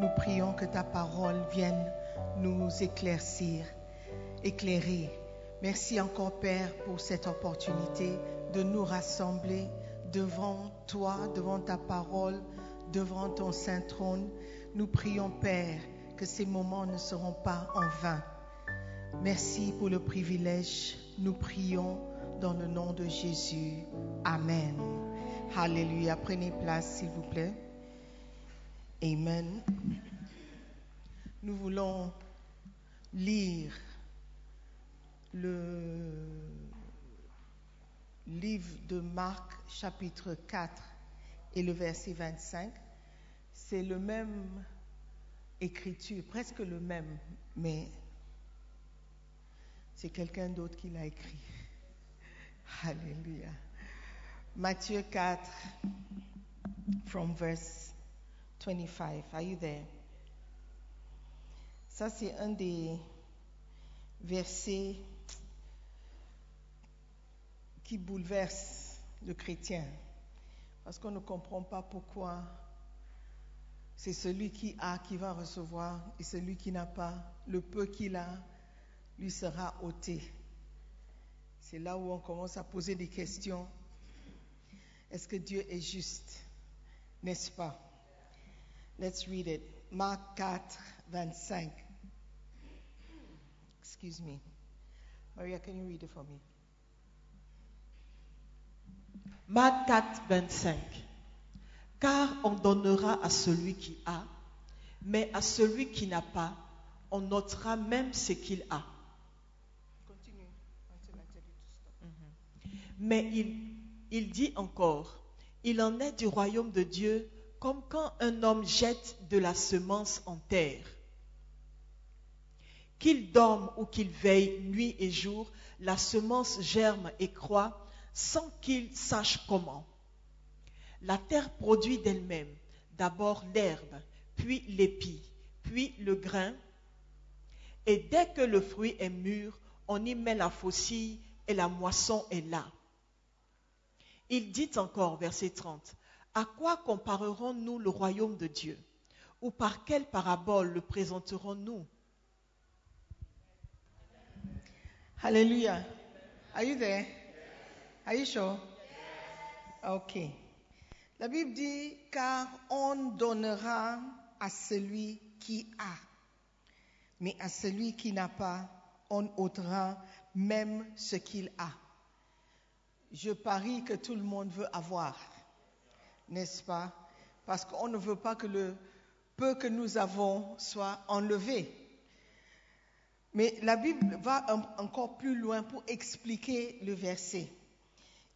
Nous prions que ta parole vienne nous éclaircir, éclairer. Merci encore, Père, pour cette opportunité de nous rassembler devant toi, devant ta parole, devant ton saint trône. Nous prions, Père, que ces moments ne seront pas en vain. Merci pour le privilège. Nous prions dans le nom de Jésus. Amen. Alléluia. Prenez place, s'il vous plaît. Amen. Nous voulons lire le livre de Marc chapitre 4 et le verset 25. C'est le même écriture, presque le même, mais c'est quelqu'un d'autre qui l'a écrit. Alléluia. Matthieu 4, from verse 25. Are you there? Ça, c'est un des versets qui bouleverse le chrétien. Parce qu'on ne comprend pas pourquoi c'est celui qui a qui va recevoir et celui qui n'a pas, le peu qu'il a, lui sera ôté. C'est là où on commence à poser des questions. Est-ce que Dieu est juste? N'est-ce pas? Let's read it. Marc 4, 25. Excuse me. Maria, can you read it for me? Marc 4, 25. Car on donnera à celui qui a, mais à celui qui n'a pas, on notera même ce qu'il a. Continue until I tell you to stop. Mais il, il dit encore, il en est du royaume de Dieu comme quand un homme jette de la semence en terre. Qu'il dorme ou qu'il veille nuit et jour, la semence germe et croît sans qu'il sache comment. La terre produit d'elle-même d'abord l'herbe, puis l'épi, puis le grain, et dès que le fruit est mûr, on y met la faucille et la moisson est là. Il dit encore, verset 30, À quoi comparerons-nous le royaume de Dieu? Ou par quelle parabole le présenterons-nous? Hallelujah. Are you there? Are you sure? Ok. La Bible dit, car on donnera à celui qui a, mais à celui qui n'a pas, on ôtera même ce qu'il a. Je parie que tout le monde veut avoir, n'est-ce pas? Parce qu'on ne veut pas que le peu que nous avons soit enlevé. Mais la Bible va encore plus loin pour expliquer le verset.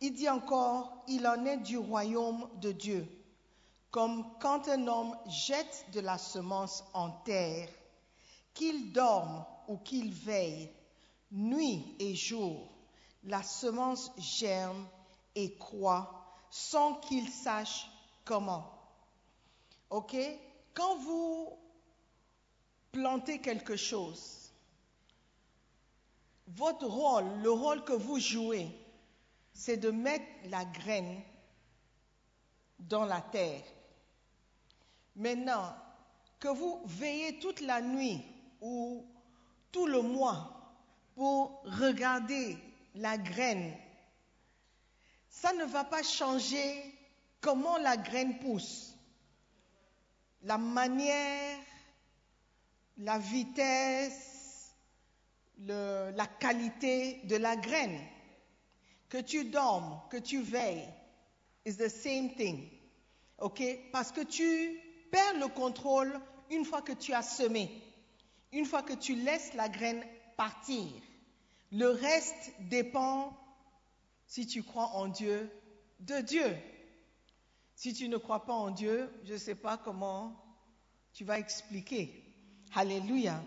Il dit encore, il en est du royaume de Dieu, comme quand un homme jette de la semence en terre, qu'il dorme ou qu'il veille, nuit et jour, la semence germe et croît sans qu'il sache comment. OK? Quand vous plantez quelque chose, votre rôle, le rôle que vous jouez, c'est de mettre la graine dans la terre. Maintenant, que vous veillez toute la nuit ou tout le mois pour regarder la graine, ça ne va pas changer comment la graine pousse. La manière, la vitesse, la qualité de la graine. Que tu dormes, que tu veilles, is the same thing. OK? Parce que tu perds le contrôle une fois que tu as semé, une fois que tu laisses la graine partir. Le reste dépend, si tu crois en Dieu, de Dieu. Si tu ne crois pas en Dieu, je ne sais pas comment tu vas expliquer. Alléluia.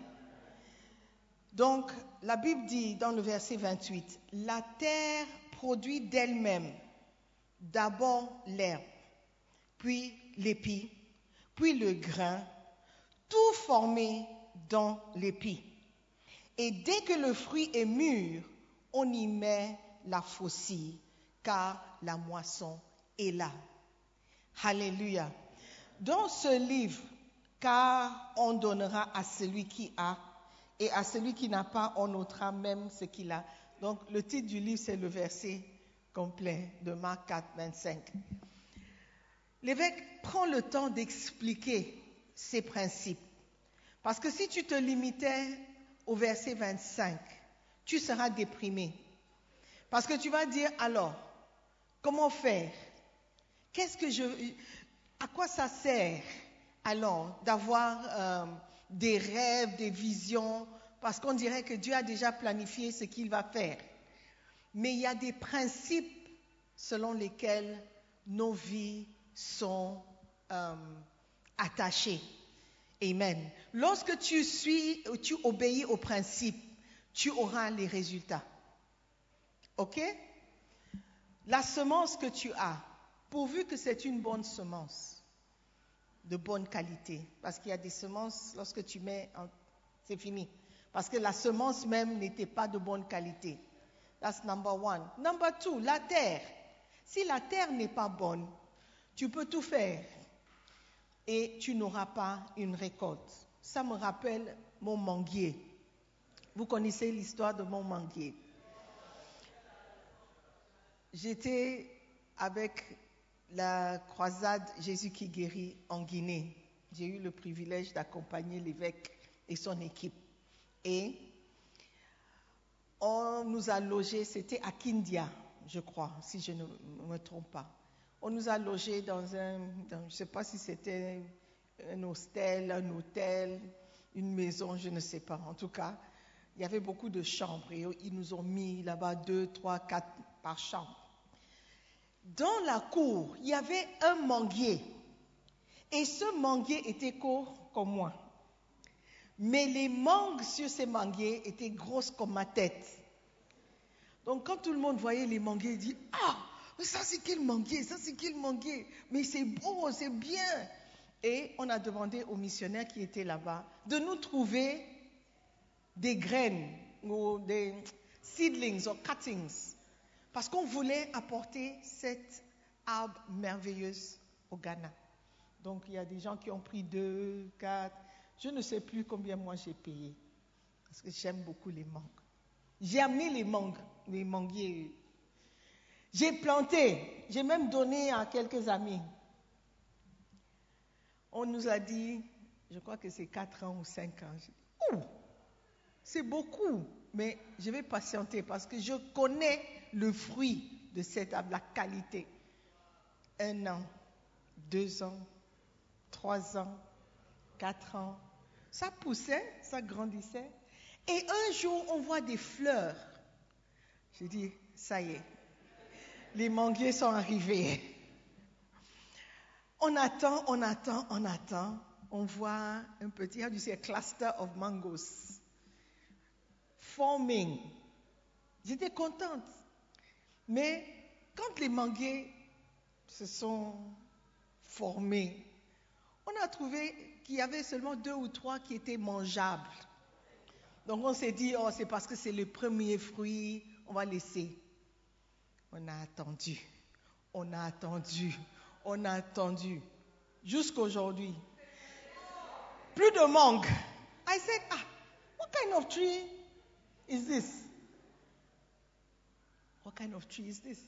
Donc, la Bible dit dans le verset 28, la terre produit d'elle-même d'abord l'herbe, puis l'épi, puis le grain, tout formé dans l'épi. Et dès que le fruit est mûr, on y met la faucille, car la moisson est là. Alléluia. Dans ce livre, car on donnera à celui qui a, et à celui qui n'a pas, on ôtera même ce qu'il a. Donc le titre du livre, c'est le verset complet de Marc 4, 25. L'évêque prend le temps d'expliquer ces principes. Parce que si tu te limitais au verset 25, tu seras déprimé. Parce que tu vas dire, alors, comment faire? Qu'est-ce que je... À quoi ça sert alors d'avoir euh, des rêves, des visions? Parce qu'on dirait que Dieu a déjà planifié ce qu'il va faire. Mais il y a des principes selon lesquels nos vies sont euh, attachées. Amen. Lorsque tu suis, tu obéis aux principes, tu auras les résultats. OK? La semence que tu as, pourvu que c'est une bonne semence, de bonne qualité, parce qu'il y a des semences, lorsque tu mets, c'est fini. Parce que la semence même n'était pas de bonne qualité. That's number one. Number two, la terre. Si la terre n'est pas bonne, tu peux tout faire et tu n'auras pas une récolte. Ça me rappelle mon manguier. Vous connaissez l'histoire de mon manguier. J'étais avec la croisade Jésus qui guérit en Guinée. J'ai eu le privilège d'accompagner l'évêque et son équipe. Et on nous a logés, c'était à Kindia, je crois, si je ne me trompe pas. On nous a logés dans un, je ne sais pas si c'était un hostel, un hôtel, une maison, je ne sais pas. En tout cas, il y avait beaucoup de chambres et ils nous ont mis là-bas deux, trois, quatre Dans la cour, il y avait un manguier. Et ce manguier était court comme moi. Mais les mangues sur ces manguiers étaient grosses comme ma tête. Donc quand tout le monde voyait les manguiers, il dit Ah, mais ça c'est quel manguier Ça c'est quel manguier Mais c'est beau, c'est bien. Et on a demandé aux missionnaires qui étaient là-bas de nous trouver des graines ou des seedlings ou cuttings. Parce qu'on voulait apporter cette arbre merveilleuse au Ghana. Donc il y a des gens qui ont pris deux, quatre. Je ne sais plus combien moi j'ai payé. Parce que j'aime beaucoup les mangues. J'ai amené les mangues, les manguiers. J'ai planté. J'ai même donné à quelques amis. On nous a dit, je crois que c'est quatre ans ou cinq ans. Ouh, c'est beaucoup, mais je vais patienter parce que je connais le fruit de cette arbre, la qualité. Un an, deux ans, trois ans, quatre ans. Ça poussait, ça grandissait. Et un jour, on voit des fleurs. J'ai dit, ça y est, les manguiers sont arrivés. On attend, on attend, on attend. On voit un petit, cluster of mangoes forming. J'étais contente. Mais quand les manguiers se sont formés, on a trouvé qu'il y avait seulement deux ou trois qui étaient mangeables. Donc on s'est dit, oh, c'est parce que c'est le premier fruit, on va laisser. On a attendu, on a attendu, on a attendu, jusqu'aujourd'hui. Plus de mangue. I said, ah, what kind of tree is this? What kind of tree is this?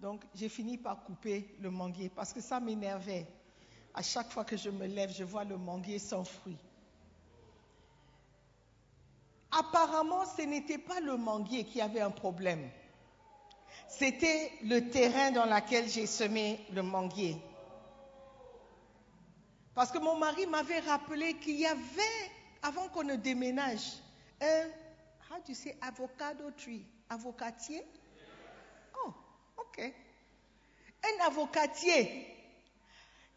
Donc j'ai fini par couper le manguier parce que ça m'énervait. À chaque fois que je me lève, je vois le manguier sans fruit. Apparemment, ce n'était pas le manguier qui avait un problème. C'était le terrain dans lequel j'ai semé le manguier. Parce que mon mari m'avait rappelé qu'il y avait, avant qu'on ne déménage, un, how do you say, avocado tree, avocatier? Ok. Un avocatier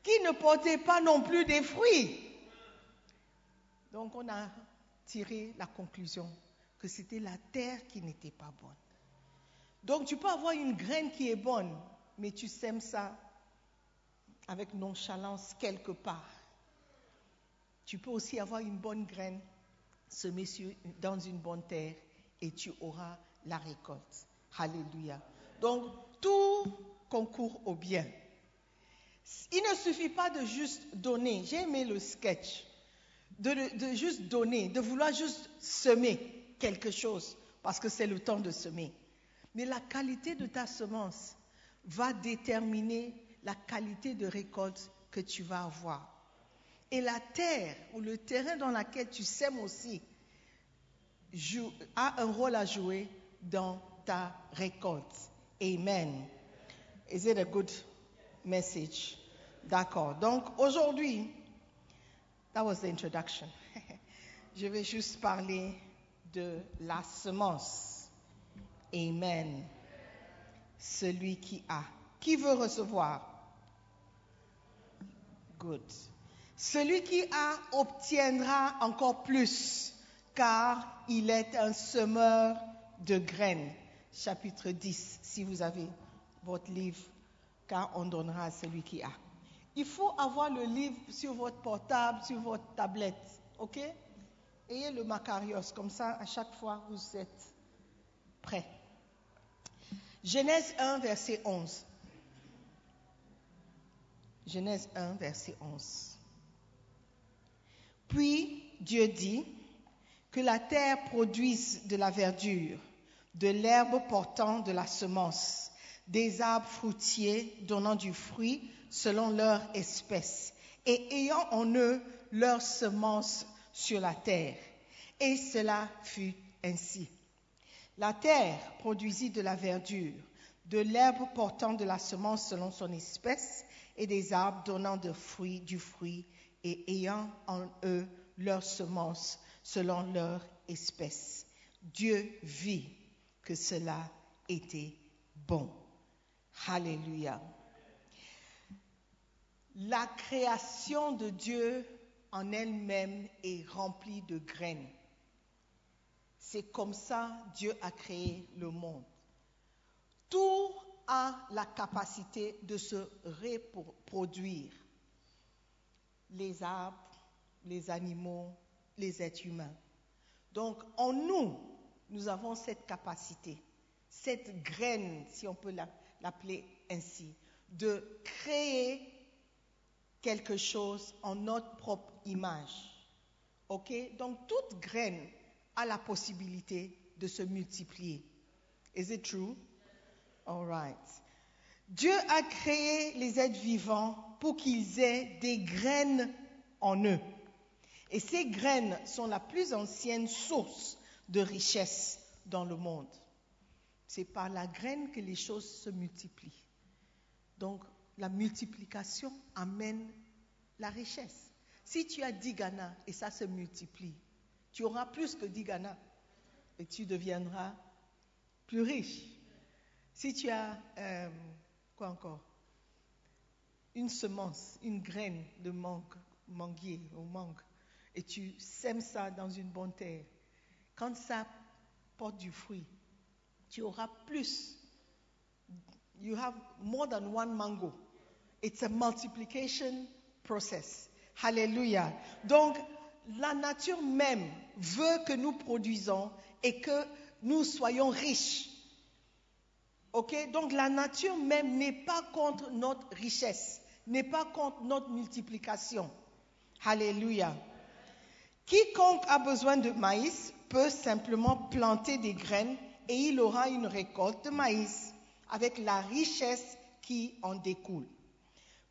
qui ne portait pas non plus des fruits. Donc on a tiré la conclusion que c'était la terre qui n'était pas bonne. Donc tu peux avoir une graine qui est bonne, mais tu sèmes ça avec nonchalance quelque part. Tu peux aussi avoir une bonne graine semée dans une bonne terre et tu auras la récolte. Alléluia. Donc tout concourt au bien. Il ne suffit pas de juste donner. J'ai aimé le sketch. De, juste donner, de vouloir juste semer quelque chose, parce que c'est le temps de semer. Mais la qualité de ta semence va déterminer la qualité de récolte que tu vas avoir. Et la terre ou le terrain dans lequel tu sèmes aussi a un rôle à jouer dans ta récolte. Amen. Is it a good message? D'accord. Donc aujourd'hui, that was the introduction. Je vais juste parler de la semence. Amen. Celui qui a. Qui veut recevoir? Good. Celui qui a obtiendra encore plus, car il est un semeur de graines. Chapitre 10, si vous avez votre livre, car on donnera à celui qui a. Il faut avoir le livre sur votre portable, sur votre tablette, ok? Ayez le Macarios, comme ça, à chaque fois, vous êtes prêts. Genèse 1, verset 11. Genèse 1, verset 11. Puis Dieu dit que la terre produise de la verdure, de l'herbe portant de la semence, des arbres fruitiers donnant du fruit selon leur espèce, et ayant en eux leur semence sur la terre. Et cela fut ainsi. La terre produisit de la verdure, de l'herbe portant de la semence selon son espèce, et des arbres donnant de fruits, du fruit, et ayant en eux leur semence selon leur espèce. Dieu vit que cela était bon. Alléluia. La création de Dieu en elle-même est remplie de graines. C'est comme ça Dieu a créé le monde. Tout a la capacité de se reproduire. Les arbres, les animaux, les êtres humains. Donc en nous, nous avons cette capacité, cette graine, si on peut la- l'appeler ainsi, de créer quelque chose en notre propre image. OK? Donc toute graine a la possibilité de se multiplier. Is it true? All right. Dieu a créé les êtres vivants pour qu'ils aient des graines en eux. Et ces graines sont la plus ancienne source de richesse dans le monde. C'est par la graine que les choses se multiplient. Donc, la multiplication amène la richesse. Si tu as 10 Ghana et ça se multiplie, tu auras plus que 10 Ghana et tu deviendras plus riche. Si tu as, euh, quoi encore? Une semence, une graine de mangue, manguier ou mangue, et tu sèmes ça dans une bonne terre, quand ça porte du fruit, tu auras plus. You have more than one mango. It's a multiplication process. Hallelujah. Donc, la nature même veut que nous produisons et que nous soyons riches. Ok? Donc, la nature même n'est pas contre notre richesse, n'est pas contre notre multiplication. Hallelujah. Quiconque a besoin de maïs peut simplement planter des graines et il aura une récolte de maïs avec la richesse qui en découle.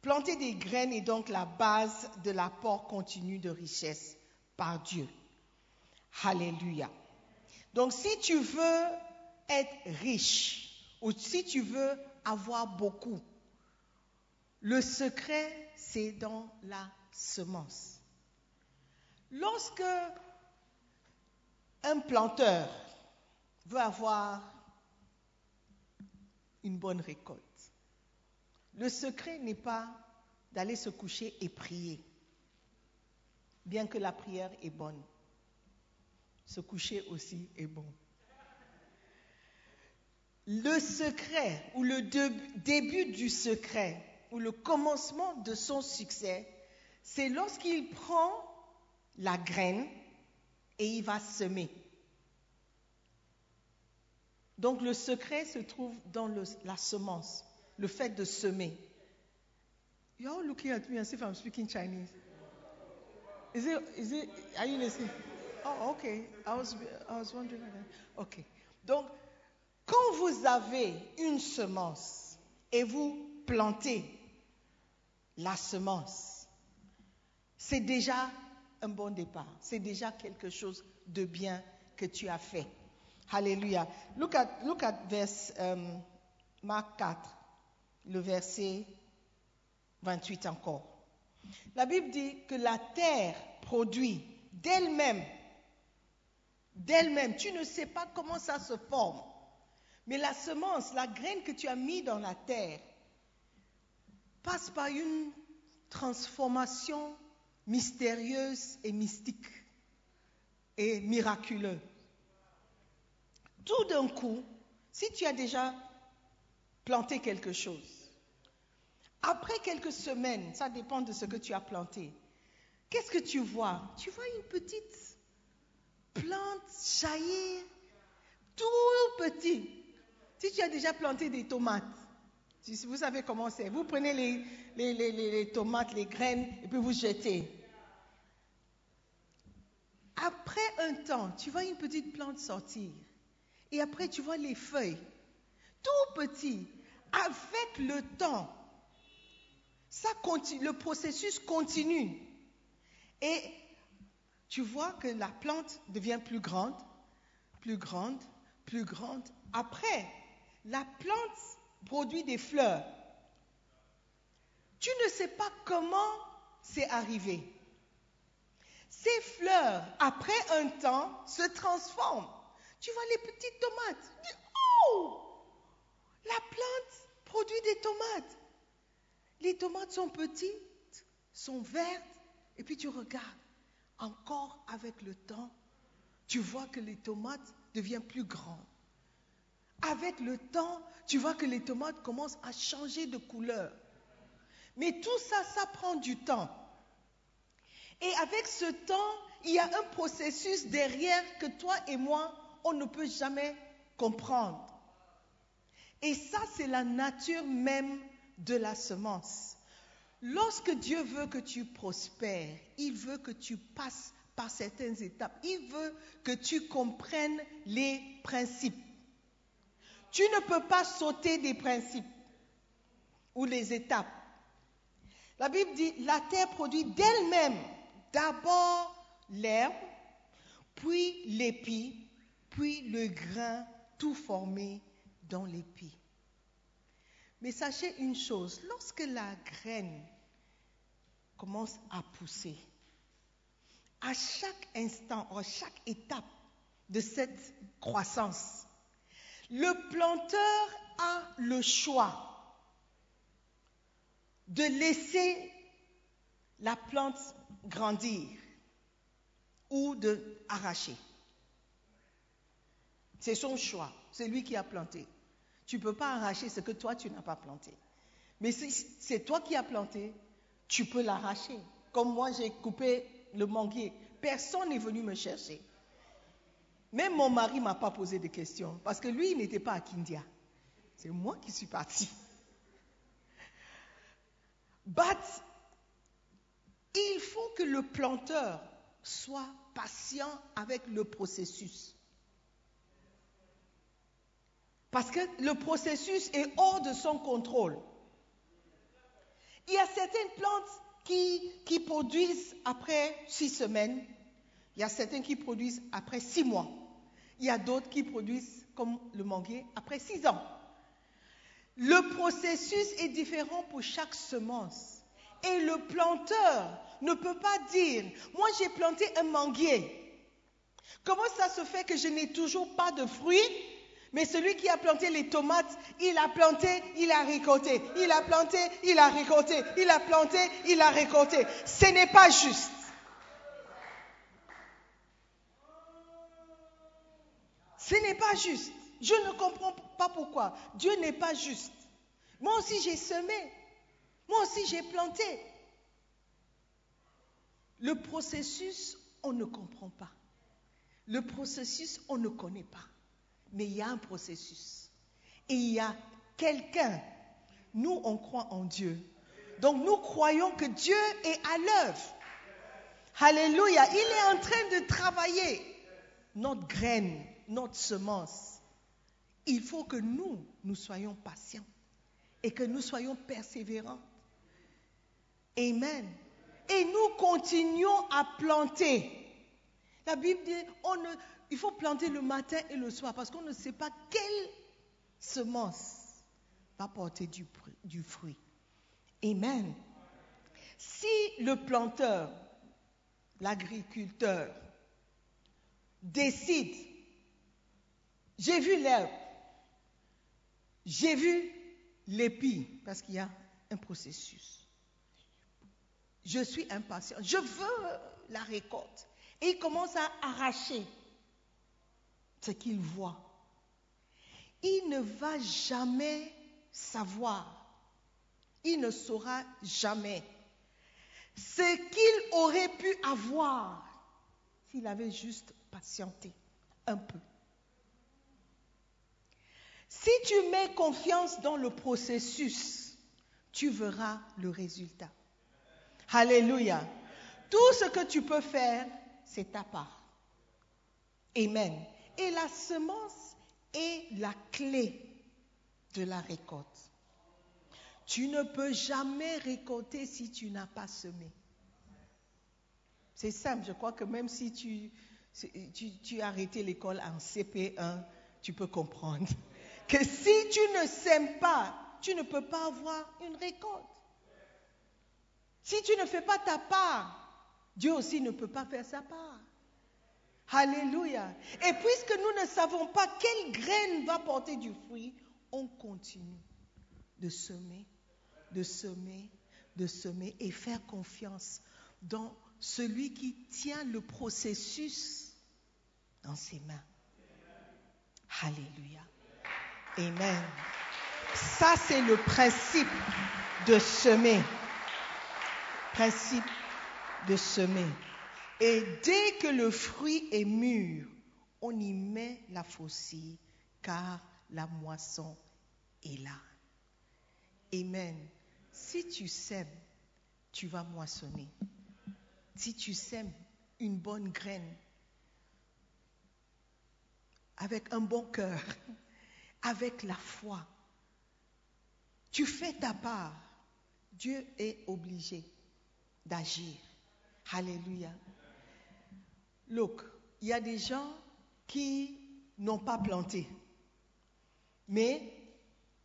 Planter des graines est donc la base de l'apport continu de richesse par Dieu. Alléluia. Donc si tu veux être riche ou si tu veux avoir beaucoup, le secret, c'est dans la semence. Lorsque un planteur veut avoir une bonne récolte, le secret n'est pas d'aller se coucher et prier, bien que la prière est bonne. Se coucher aussi est bon. Le secret ou le début du secret ou le commencement de son succès, c'est lorsqu'il prend la graine et il va semer. Donc le secret se trouve dans la semence, le fait de semer. You're all looking at me as if I'm speaking Chinese. Is it, is it, are you listening? Oh, okay. I was, I was wondering. Okay. Donc, quand vous avez une semence et vous plantez la semence, c'est déjà un bon départ. C'est déjà quelque chose de bien que tu as fait. Alléluia. Look at, look at um, Marc 4, le verset 28 encore. La Bible dit que la terre produit d'elle-même, d'elle-même, tu ne sais pas comment ça se forme, mais la semence, la graine que tu as mis dans la terre, passe par une transformation mystérieuse et mystique et miraculeuse. Tout d'un coup, si tu as déjà planté quelque chose, après quelques semaines, ça dépend de ce que tu as planté, qu'est-ce que tu vois? Tu vois une petite plante jaillir, tout petit. Si tu as déjà planté des tomates, vous savez comment c'est, vous prenez les, tomates, les graines, et puis vous jetez. Après un temps, tu vois une petite plante sortir. Et après, tu vois les feuilles, tout petit. Avec le temps, le processus continue. Et tu vois que la plante devient plus grande, plus grande, plus grande. Après, la plante produit des fleurs. Tu ne sais pas comment c'est arrivé. Ces fleurs, après un temps, se transforment. Tu vois les petites tomates. Oh, la plante produit des tomates. Les tomates sont petites, sont vertes, et puis tu regardes. Encore avec le temps, tu vois que les tomates deviennent plus grandes. Avec le temps, tu vois que les tomates commencent à changer de couleur. Mais tout ça, ça prend du temps. Et avec ce temps, il y a un processus derrière que toi et moi, on ne peut jamais comprendre. Et ça, c'est la nature même de la semence. Lorsque Dieu veut que tu prospères, il veut que tu passes par certaines étapes. Il veut que tu comprennes les principes. Tu ne peux pas sauter des principes ou les étapes. La Bible dit, la terre produit d'elle-même d'abord l'herbe, puis l'épi, puis le grain tout formé dans l'épi. Mais sachez une chose, lorsque la graine commence à pousser, à chaque instant, à chaque étape de cette croissance, le planteur a le choix de laisser la plante grandir ou de arracher. C'est son choix, c'est lui qui a planté. Tu ne peux pas arracher ce que toi, tu n'as pas planté. Mais si c'est toi qui as planté, tu peux l'arracher. Comme moi, j'ai coupé le manguier. Personne n'est venu me chercher. Même mon mari ne m'a pas posé de questions parce que lui, il n'était pas à Kindia. C'est moi qui suis partie. But, il faut que le planteur soit patient avec le processus. Parce que le processus est hors de son contrôle. Il y a certaines plantes qui, produisent après six semaines. Il y a certaines qui produisent après six mois. Il y a d'autres qui produisent comme le manguier après six ans. Le processus est différent pour chaque semence. Et le planteur ne peut pas dire, moi j'ai planté un manguier. Comment ça se fait que je n'ai toujours pas de fruits? Mais celui qui a planté les tomates, il a planté, il a récolté. Il a planté, il a récolté. Il a planté, il a récolté. Ce n'est pas juste. Ce n'est pas juste. Je ne comprends pas pourquoi. Dieu n'est pas juste. Moi aussi j'ai semé. Moi aussi j'ai planté. Le processus, on ne comprend pas. Le processus, on ne connaît pas. Mais il y a un processus. Et il y a quelqu'un. Nous, on croit en Dieu. Donc nous croyons que Dieu est à l'œuvre. Alléluia. Il est en train de travailler notre graine, notre semence. Il faut que nous, nous soyons patients et que nous soyons persévérants. Amen. Et nous continuons à planter. La Bible dit, on ne, il faut planter le matin et le soir parce qu'on ne sait pas quelle semence va porter du, fruit. Amen. Si le planteur, l'agriculteur, décide, j'ai vu l'herbe, j'ai vu l'épi, parce qu'il y a un processus. Je suis impatient, je veux la récolte. Et il commence à arracher ce qu'il voit. Il ne va jamais savoir, il ne saura jamais ce qu'il aurait pu avoir s'il avait juste patienté un peu. Si tu mets confiance dans le processus, tu verras le résultat. Alléluia. Tout ce que tu peux faire, c'est ta part. Amen. Et la semence est la clé de la récolte. Tu ne peux jamais récolter si tu n'as pas semé. C'est simple, je crois que même si tu, as arrêté l'école en CP1, tu peux comprendre que si tu ne sèmes pas, tu ne peux pas avoir une récolte. Si tu ne fais pas ta part, Dieu aussi ne peut pas faire sa part. Alléluia. Et puisque nous ne savons pas quelle graine va porter du fruit, on continue de semer, de semer, de semer et faire confiance dans celui qui tient le processus dans ses mains. Alléluia. Amen. Ça, c'est le principe de semer. Principe de semer. Et dès que le fruit est mûr, on y met la faucille, car la moisson est là. Amen. Si tu sèmes, tu vas moissonner. Si tu sèmes une bonne graine, avec un bon cœur, avec la foi, tu fais ta part, Dieu est obligé d'agir. Alléluia. Look, il y a des gens qui n'ont pas planté, mais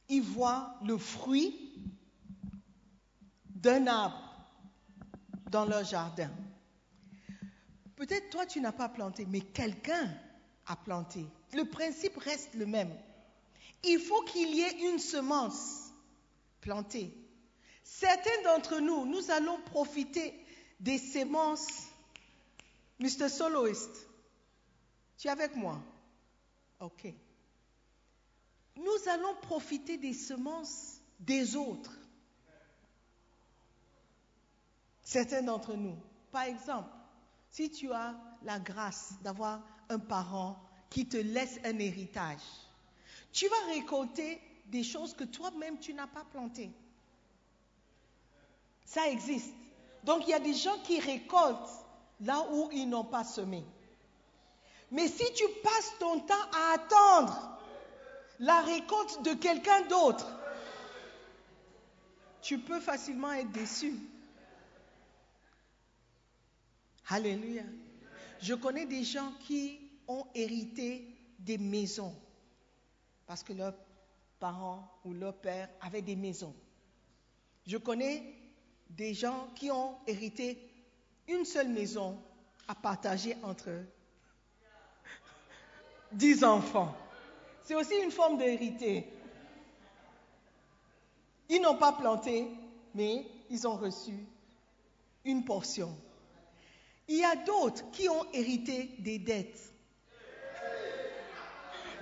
ils voient le fruit d'un arbre dans leur jardin. Peut-être toi, tu n'as pas planté, mais quelqu'un a planté. Le principe reste le même. Il faut qu'il y ait une semence plantée. Certains d'entre nous, nous allons profiter des semences Mr. Soloist, tu es avec moi Ok. Nous allons profiter des semences des autres. Certains d'entre nous. Par exemple, si tu as la grâce d'avoir un parent qui te laisse un héritage, tu vas récolter des choses que toi-même tu n'as pas plantées. Ça existe. Donc il y a des gens qui récoltent là où ils n'ont pas semé. Mais si tu passes ton temps à attendre la récolte de quelqu'un d'autre, tu peux facilement être déçu. Alléluia. Je connais des gens qui ont hérité des maisons parce que leurs parents ou leurs pères avaient des maisons. Je connais des gens qui ont hérité une seule maison à partager entre. Dix enfants. C'est aussi une forme d'hérité. Ils n'ont pas planté, mais ils ont reçu une portion. Il y a d'autres qui ont hérité des dettes.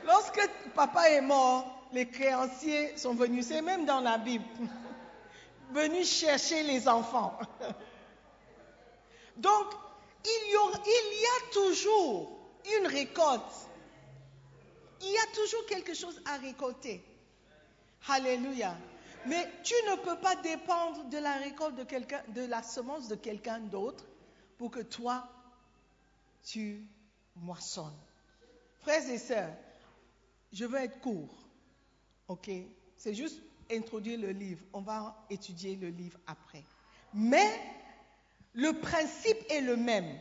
Lorsque papa est mort, les créanciers sont venus, c'est même dans la Bible, venus chercher les enfants. Donc, il y, a toujours une récolte. Il y a toujours quelque chose à récolter. Alléluia. Mais tu ne peux pas dépendre de la récolte de quelqu'un, de la semence de quelqu'un d'autre pour que toi, tu moissonnes. Frères et sœurs, je veux être court. OK? C'est juste introduire le livre. On va étudier le livre après. Mais le principe est le même.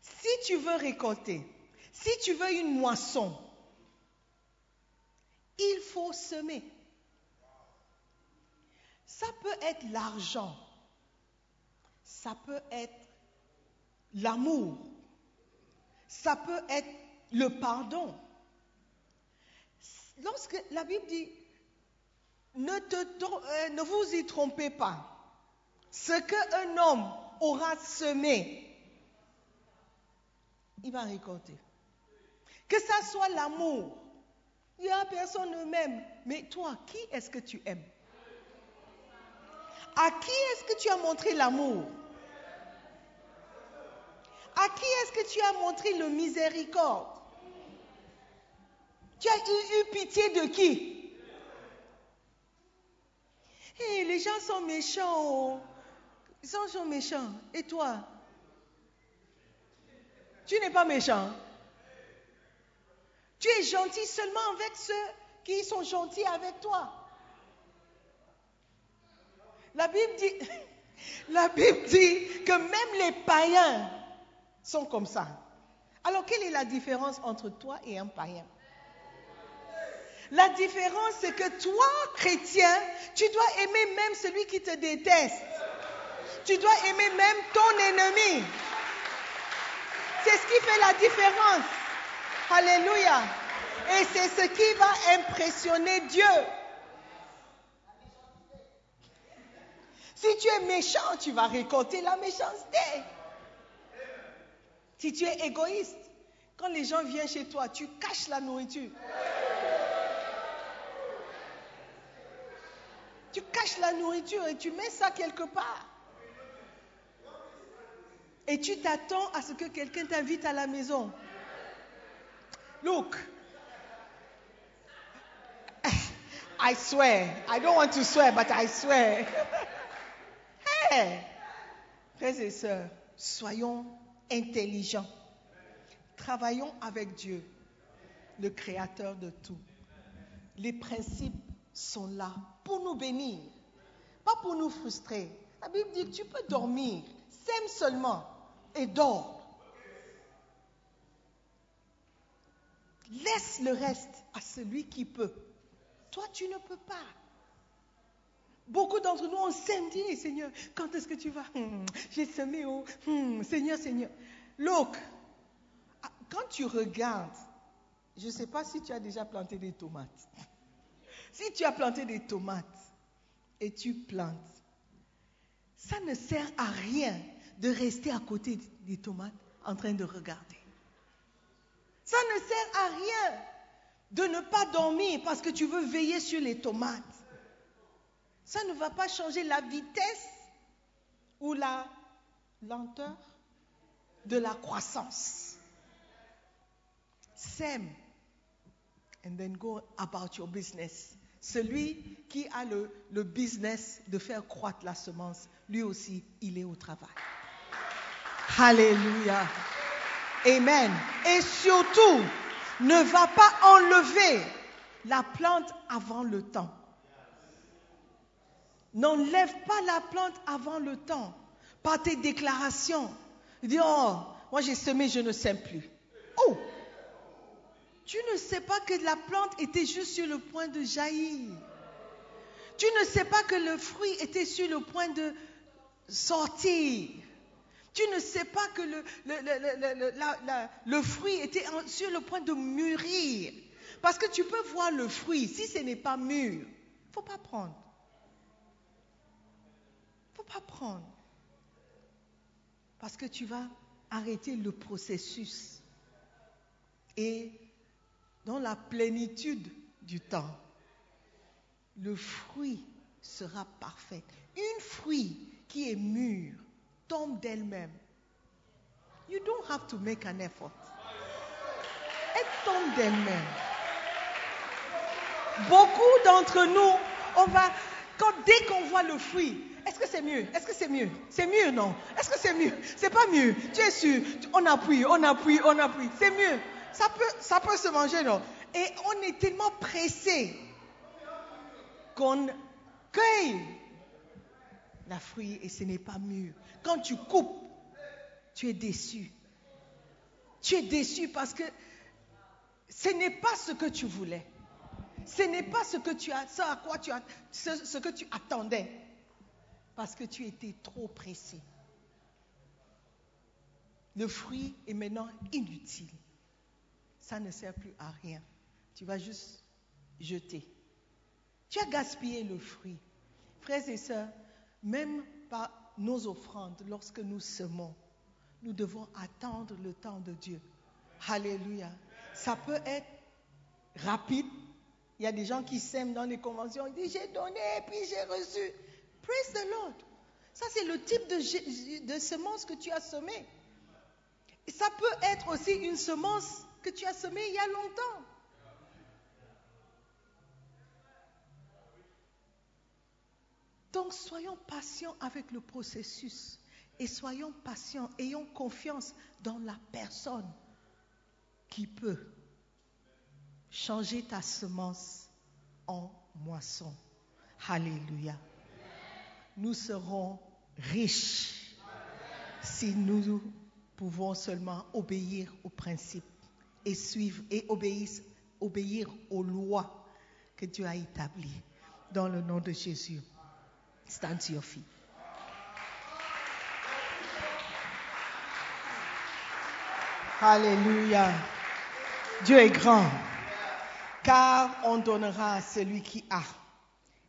Si tu veux récolter, si tu veux une moisson, il faut semer. Ça peut être l'argent, ça peut être l'amour, ça peut être le pardon. Lorsque la Bible dit, ne, euh, ne vous y trompez pas, ce qu'un homme aura semé, il va récolter. Que ça soit l'amour. Il y a personne ne m'aime. Mais toi, qui est-ce que tu aimes? À qui est-ce que tu as montré l'amour? À qui est-ce que tu as montré le miséricorde? Tu as eu, pitié de qui? Hey, Les gens sont méchants. Ils sont méchants. Et toi? Tu n'es pas méchant. Tu es gentil seulement avec ceux qui sont gentils avec toi. La Bible dit, la Bible dit que même les païens sont comme ça. Alors quelle est la différence entre toi et un païen? La différence, c'est que toi, chrétien, tu dois aimer même celui qui te déteste. Tu dois aimer même ton ennemi. C'est ce qui fait la différence. Alléluia. Et c'est ce qui va impressionner Dieu. Si tu es méchant, tu vas récolter la méchanceté. Si tu es égoïste, quand les gens viennent chez toi, tu caches la nourriture. Tu caches la nourriture et tu mets ça quelque part. Et tu t'attends à ce que quelqu'un t'invite à la maison. Look, I swear, I don't want to swear, but I swear. hey, frères et sœurs, soyons intelligents. Travaillons avec Dieu, le Créateur de tout. Les principes sont là pour nous bénir, pas pour nous frustrer. La Bible dit que tu peux dormir, sème seulement et dors. Laisse le reste à celui qui peut. Toi, tu ne peux pas. Beaucoup d'entre nous, on s'aime, Seigneur, quand est-ce que tu vas? Hmm, J'ai semé au hmm, Seigneur, Seigneur. Look, ah, quand tu regardes, je ne sais pas si tu as déjà planté des tomates. Si tu as planté des tomates et tu plantes, ça ne sert à rien de rester à côté des tomates en train de regarder. Ça ne sert à rien de ne pas dormir parce que tu veux veiller sur les tomates. Ça ne va pas changer la vitesse ou la lenteur de la croissance. Sème and then go about your business. Celui qui a le, le business de faire croître la semence, lui aussi, il est au travail. Alléluia. Amen. Et surtout, ne va pas enlever la plante avant le temps. N'enlève pas la plante avant le temps par tes déclarations. Dis, oh, moi j'ai semé, je ne sème plus. Oh, Tu ne sais pas que la plante était juste sur le point de jaillir. Tu ne sais pas que le fruit était sur le point de sortir. Tu ne sais pas que le, fruit était sur le point de mûrir. Parce que tu peux voir le fruit, si ce n'est pas mûr, il ne faut pas prendre. Il ne faut pas prendre. Parce que tu vas arrêter le processus. Et dans la plénitude du temps, le fruit sera parfait. Une fruit qui est mûr tombe d'elle-même. You don't have to make an effort. Elle tombe d'elle-même. Beaucoup d'entre nous, on va, dès qu'on voit le fruit, est-ce que c'est mieux? Est-ce que c'est mieux? C'est mieux, non? Est-ce que c'est mieux? C'est pas mieux. Tu es sûr? On appuie, on appuie, on appuie. C'est mieux. Ça peut, ça peut se manger, non? Et on est tellement pressé qu'on cueille la fruit et ce n'est pas mûr. Quand tu coupes, tu es déçu. Tu es déçu parce que ce n'est pas ce que tu voulais. Ce n'est pas ce que tu as, ce à quoi tu as, ce que tu attendais. Parce que tu étais trop pressé. Le fruit est maintenant inutile. Ça ne sert plus à rien. Tu vas juste jeter. Tu as gaspillé le fruit. Frères et sœurs, même par nos offrandes, lorsque nous semons, nous devons attendre le temps de Dieu. Alléluia. Ça peut être rapide. Il y a des gens qui sèment dans les conventions, ils disent j'ai donné puis j'ai reçu. Praise the Lord. Ça, c'est le type de, de semence que tu as semé. Et ça peut être aussi une semence que tu as semée il y a longtemps. Donc soyons patients avec le processus et soyons patients, ayons confiance dans la personne qui peut changer ta semence en moisson. Alléluia. Nous serons riches si nous pouvons seulement obéir aux principes et suivre et obéir, obéir aux lois que Dieu a établies. Dans le nom de Jésus. Stand to your feet. Alléluia. Dieu est grand, car on donnera à celui qui a,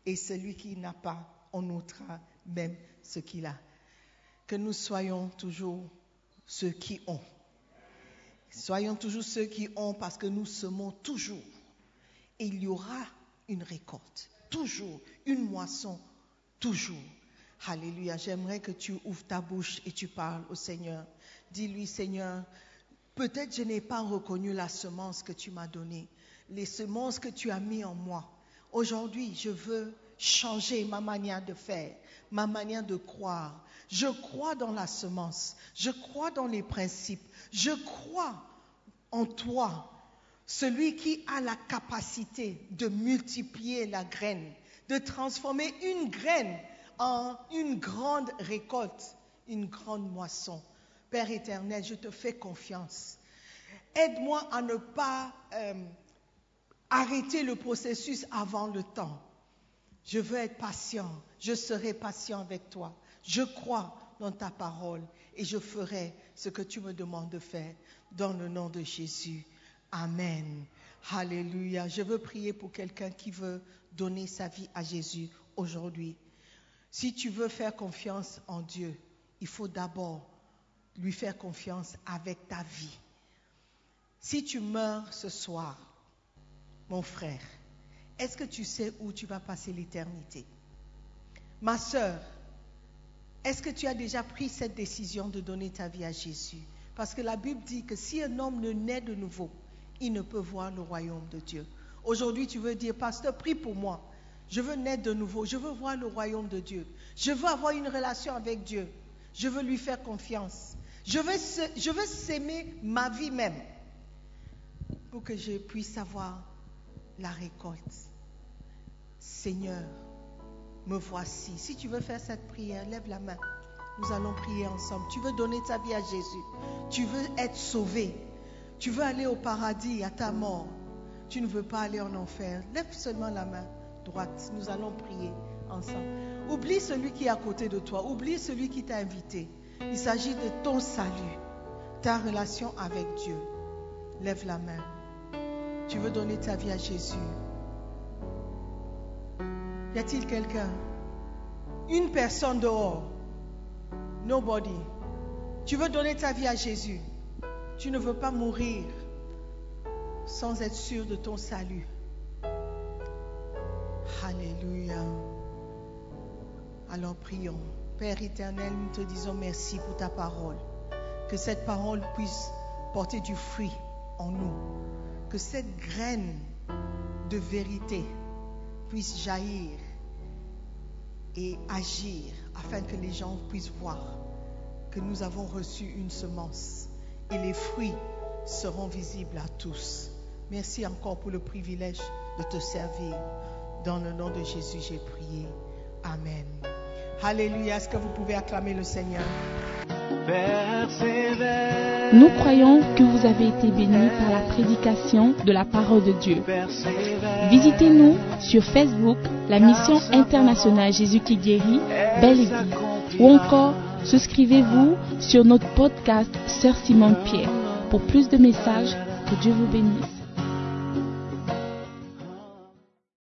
et celui qui n'a pas, on ôtera même ce qu'il a. Que nous soyons toujours ceux qui ont. Soyons toujours ceux qui ont parce que nous semons toujours. Et il y aura une récolte, toujours une moisson toujours. Alléluia. J'aimerais que tu ouvres ta bouche et tu parles au Seigneur. Dis-lui, Seigneur, peut-être je n'ai pas reconnu la semence que tu m'as donnée, les semences que tu as mis en moi. Aujourd'hui, je veux changer ma manière de faire, ma manière de croire. Je crois dans la semence, je crois dans les principes, je crois en toi, celui qui a la capacité de multiplier la graine de transformer une graine en une grande récolte, une grande moisson. Père éternel, je te fais confiance. Aide-moi à ne pas euh, arrêter le processus avant le temps. Je veux être patient. Je serai patient avec toi. Je crois dans ta parole et je ferai ce que tu me demandes de faire dans le nom de Jésus. Amen. Alléluia. Je veux prier pour quelqu'un qui veut donner sa vie à Jésus aujourd'hui. Si tu veux faire confiance en Dieu, il faut d'abord lui faire confiance avec ta vie. Si tu meurs ce soir, mon frère, est-ce que tu sais où tu vas passer l'éternité? Ma sœur, est-ce que tu as déjà pris cette décision de donner ta vie à Jésus? Parce que la Bible dit que si un homme ne naît de nouveau, il ne peut voir le royaume de Dieu. Aujourd'hui, tu veux dire, pasteur, prie pour moi. Je veux naître de nouveau. Je veux voir le royaume de Dieu. Je veux avoir une relation avec Dieu. Je veux lui faire confiance. Je veux, s'aimer ma vie même pour que je puisse avoir la récolte. Seigneur, me voici. Si tu veux faire cette prière, lève la main. Nous allons prier ensemble. Tu veux donner ta vie à Jésus. Tu veux être sauvé. Tu veux aller au paradis à ta mort. Tu ne veux pas aller en enfer. Lève seulement la main droite. Nous allons prier ensemble. Oublie celui qui est à côté de toi. Oublie celui qui t'a invité. Il s'agit de ton salut, ta relation avec Dieu. Lève la main. Tu veux donner ta vie à Jésus? Y a-t-il quelqu'un? Une personne dehors Nobody. Tu veux donner ta vie à Jésus? Tu ne veux pas mourir sans être sûr de ton salut. Alléluia. Alors prions. Père éternel, nous te disons merci pour ta parole. Que cette parole puisse porter du fruit en nous. Que cette graine de vérité puisse jaillir et agir afin que les gens puissent voir que nous avons reçu une semence et les fruits seront visibles à tous. Merci encore pour le privilège de te servir. Dans le nom de Jésus, j'ai prié. Amen. Alléluia. Est-ce que vous pouvez acclamer le Seigneur? Persévère. Nous croyons que vous avez été bénis par la prédication de la parole de Dieu. Persévère. Visitez-nous sur Facebook, la mission internationale Jésus qui guérit, Belle Église. Ou encore, souscrivez-vous sur notre podcast Sœur Simone Pierre. Pour plus de messages, que Dieu vous bénisse.